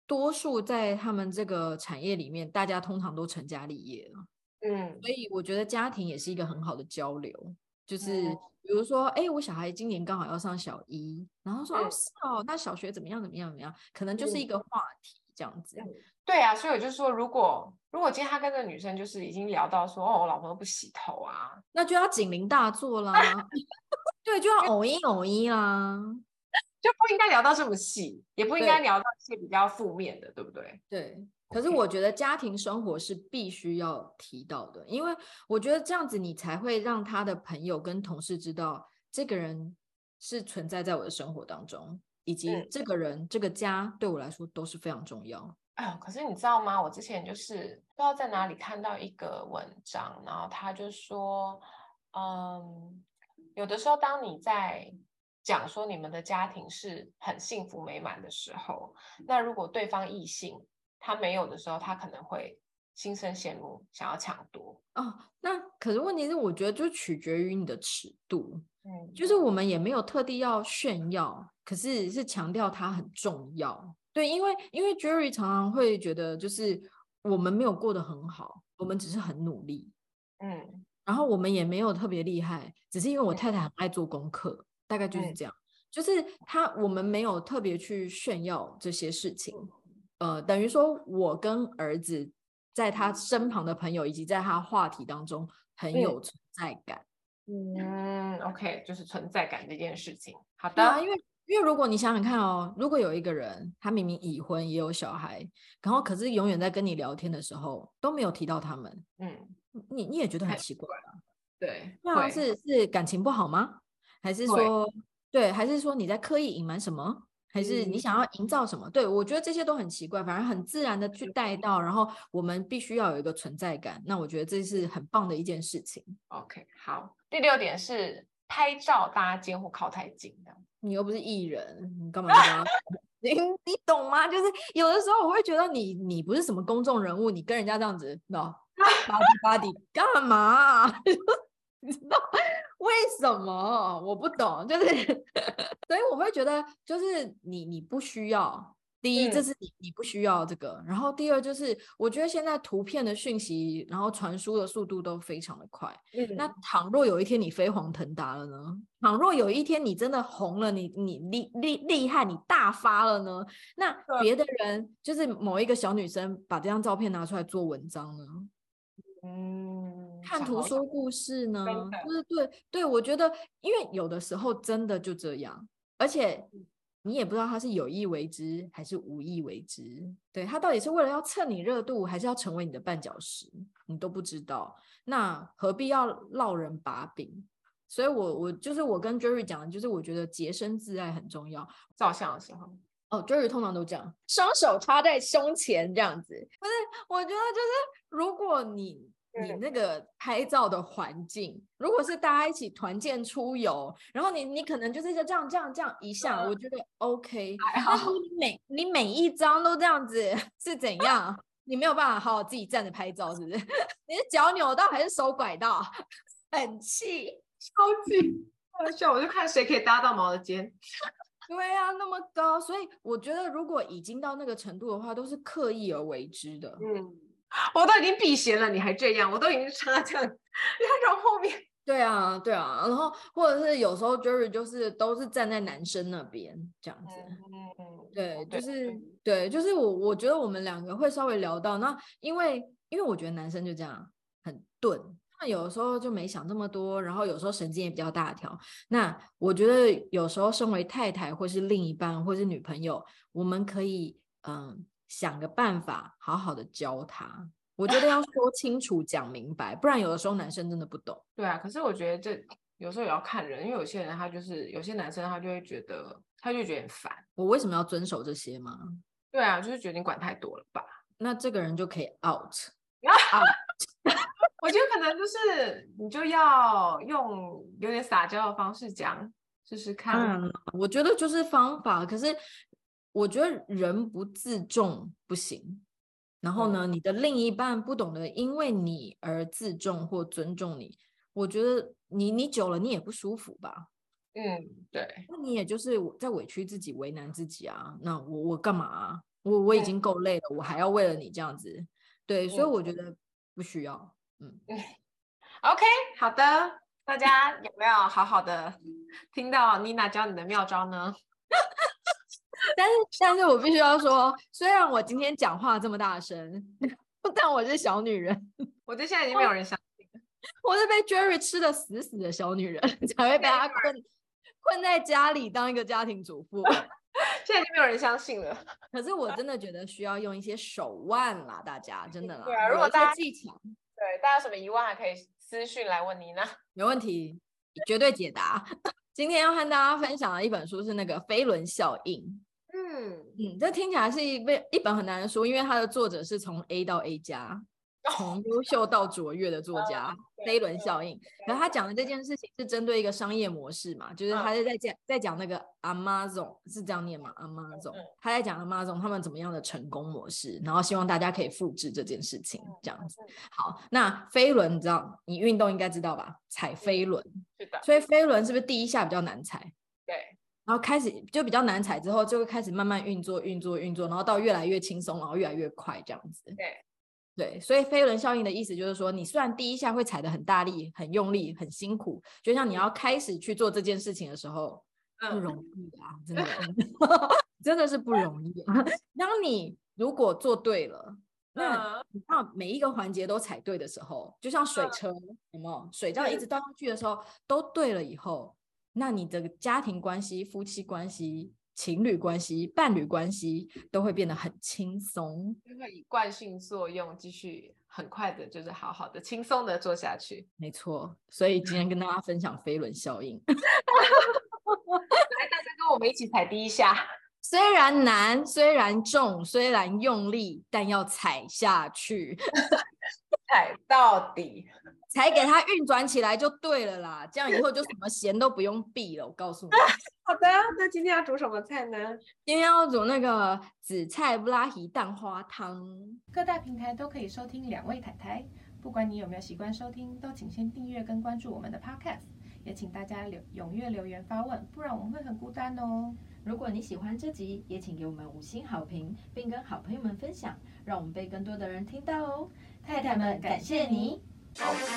多数在他们这个产业里面，大家通常都成家立业了，嗯，所以我觉得家庭也是一个很好的交流，就是比如说，哎，我小孩今年刚好要上小一，然后说哦是哦，那小学怎么样怎么样怎么样，可能就是一个话题这样子。对啊，所以我就说，如果如果今天他跟这个女生就是已经聊到说，哦，我老婆都不洗头啊，那就要警铃大作啦。*laughs* 对，就要偶一偶一啦，*laughs* 就不应该聊到这么细，也不应该聊到一些比较负面的，对，不对？对。可是我觉得家庭生活是必须要提到的，因为我觉得这样子你才会让他的朋友跟同事知道，这个人是存在在我的生活当中，以及这个人、嗯、这个家对我来说都是非常重要。哎呦，可是你知道吗？我之前就是不知道在哪里看到一个文章，然后他就说，嗯。有的时候，当你在讲说你们的家庭是很幸福美满的时候，那如果对方异性他没有的时候，他可能会心生羡慕，想要抢夺。哦，那可是问题是，我觉得就取决于你的尺度。嗯，就是我们也没有特地要炫耀，可是是强调它很重要。对，因为因为 Jerry 常常会觉得，就是我们没有过得很好，我们只是很努力。嗯，然后我们也没有特别厉害，只是因为我太太很爱做功课，嗯、大概就是这样。就是他，我们没有特别去炫耀这些事情。呃，等于说我跟儿子在他身旁的朋友以及在他话题当中很有存在感。嗯，OK，就是存在感这件事情。好的，啊、因为因为如果你想想看哦，如果有一个人他明明已婚也有小孩，然后可是永远在跟你聊天的时候都没有提到他们，嗯，你你也觉得很奇怪啊？对，那是是感情不好吗？还是说对？还是说你在刻意隐瞒什么？还是你想要营造什么？嗯、对，我觉得这些都很奇怪，反而很自然的去带到，然后我们必须要有一个存在感。那我觉得这是很棒的一件事情。OK，好。第六点是拍照搭肩或靠太近的。你又不是艺人，你干嘛 *laughs* 你懂吗？就是有的时候我会觉得你你不是什么公众人物，你跟人家这样子，no，巴迪巴迪干嘛？*laughs* 你知道为什么？我不懂，就是 *laughs* 所以我会觉得，就是你你不需要。第一，这是你你不需要这个。然后第二，就是我觉得现在图片的讯息，然后传输的速度都非常的快。嗯。那倘若有一天你飞黄腾达了呢？倘若有一天你真的红了，你你厉厉厉害，你大发了呢？那别的人就是某一个小女生把这张照片拿出来做文章呢？嗯，看图说故事呢？就是对对，我觉得因为有的时候真的就这样，而且。你也不知道他是有意为之还是无意为之，对，他到底是为了要蹭你热度，还是要成为你的绊脚石，你都不知道。那何必要落人把柄？所以我，我我就是我跟 Jerry 讲的，就是我觉得洁身自爱很重要。照相的时候，哦，Jerry 通常都这样，双手插在胸前这样子。不是，我觉得就是如果你。你那个拍照的环境，如果是大家一起团建出游，然后你你可能就是这样这样这样一下，我觉得 OK。但是你每你每一张都这样子是怎样？你没有办法好好自己站着拍照，是不是？*laughs* 你是脚扭到还是手拐到？很气，超级好 *laughs* 笑！我就看谁可以搭到毛的肩。对啊，那么高，所以我觉得如果已经到那个程度的话，都是刻意而为之的。嗯。我都已经避嫌了，你还这样？我都已经插这样，你还从后面？对啊，对啊。然后或者是有时候 Jerry 就是都是站在男生那边这样子。嗯嗯。对，就是对，就是我我觉得我们两个会稍微聊到那，因为因为我觉得男生就这样很钝，那有时候就没想这么多，然后有时候神经也比较大条。那我觉得有时候身为太太或是另一半或是女朋友，我们可以嗯。想个办法，好好的教他。我觉得要说清楚、讲明白，不然有的时候男生真的不懂。对啊，可是我觉得这有时候也要看人，因为有些人他就是有些男生他就会觉得，他就觉得很烦。我为什么要遵守这些吗？对啊，就是觉得你管太多了吧？那这个人就可以 out。*laughs* 我觉得可能就是你就要用有点撒娇的方式讲，试试看。嗯，我觉得就是方法，可是。我觉得人不自重不行，然后呢，你的另一半不懂得因为你而自重或尊重你，我觉得你你久了你也不舒服吧？嗯，对。那你也就是在委屈自己、为难自己啊？那我我干嘛啊？我我已经够累了，我还要为了你这样子？对，所以我觉得不需要。嗯，OK，好的，大家 *laughs* 有没有好好的听到妮娜教你的妙招呢？*laughs* 但是，但是我必须要说，虽然我今天讲话这么大声，*laughs* 但我是小女人。我觉得现在已经没有人相信了，我是被 Jerry 吃的死死的小女人，才会被他困困在家里当一个家庭主妇。现在已经没有人相信了。可是我真的觉得需要用一些手腕啦，大家真的啦。对啊，如果大家技巧，对大家有什么疑问，还可以私讯来问你呢。*laughs* 没问题，绝对解答。*laughs* 今天要和大家分享的一本书是那个《飞轮效应》。嗯嗯，这听起来是一本一本很难的书，因为它的作者是从 A 到 A 加，从优秀到卓越的作家，飞轮效应。然后他讲的这件事情是针对一个商业模式嘛，就是他是在讲在讲那个 Amazon 是这样念吗？Amazon 他在讲 Amazon 他们怎么样的成功模式，然后希望大家可以复制这件事情这样子。好，那飞轮你知道，你运动应该知道吧？踩飞轮，是的。所以飞轮是不是第一下比较难踩？对。然后开始就比较难踩，之后就会开始慢慢运作、运作、运作，然后到越来越轻松，然后越来越快这样子。对。对，所以飞轮效应的意思就是说，你虽然第一下会踩得很大力、很用力、很辛苦，就像你要开始去做这件事情的时候，不容易啊，真的，*laughs* 真的是不容易啊。当你如果做对了，那你到每一个环节都踩对的时候，就像水车，有没有？水这样一直倒上去的时候，都对了以后，那你的家庭关系、夫妻关系。情侣关系、伴侣关系都会变得很轻松，就会以惯性作用继续很快的，就是好好的、轻松的做下去。没错，所以今天跟大家分享飞轮效应，*laughs* 来，大家跟我们一起踩第一下，虽然难，虽然重，虽然用力，但要踩下去，*laughs* 踩到底。才给它运转起来就对了啦，这样以后就什么咸都不用避了。我告诉你。*laughs* 好的，那今天要煮什么菜呢？今天要煮那个紫菜布拉提蛋花汤。各大平台都可以收听两位太太，不管你有没有习惯收听，都请先订阅跟关注我们的 Podcast。也请大家留踊跃留言发问，不然我们会很孤单哦。如果你喜欢这集，也请给我们五星好评，并跟好朋友们分享，让我们被更多的人听到哦。太太们，感谢你。Oh,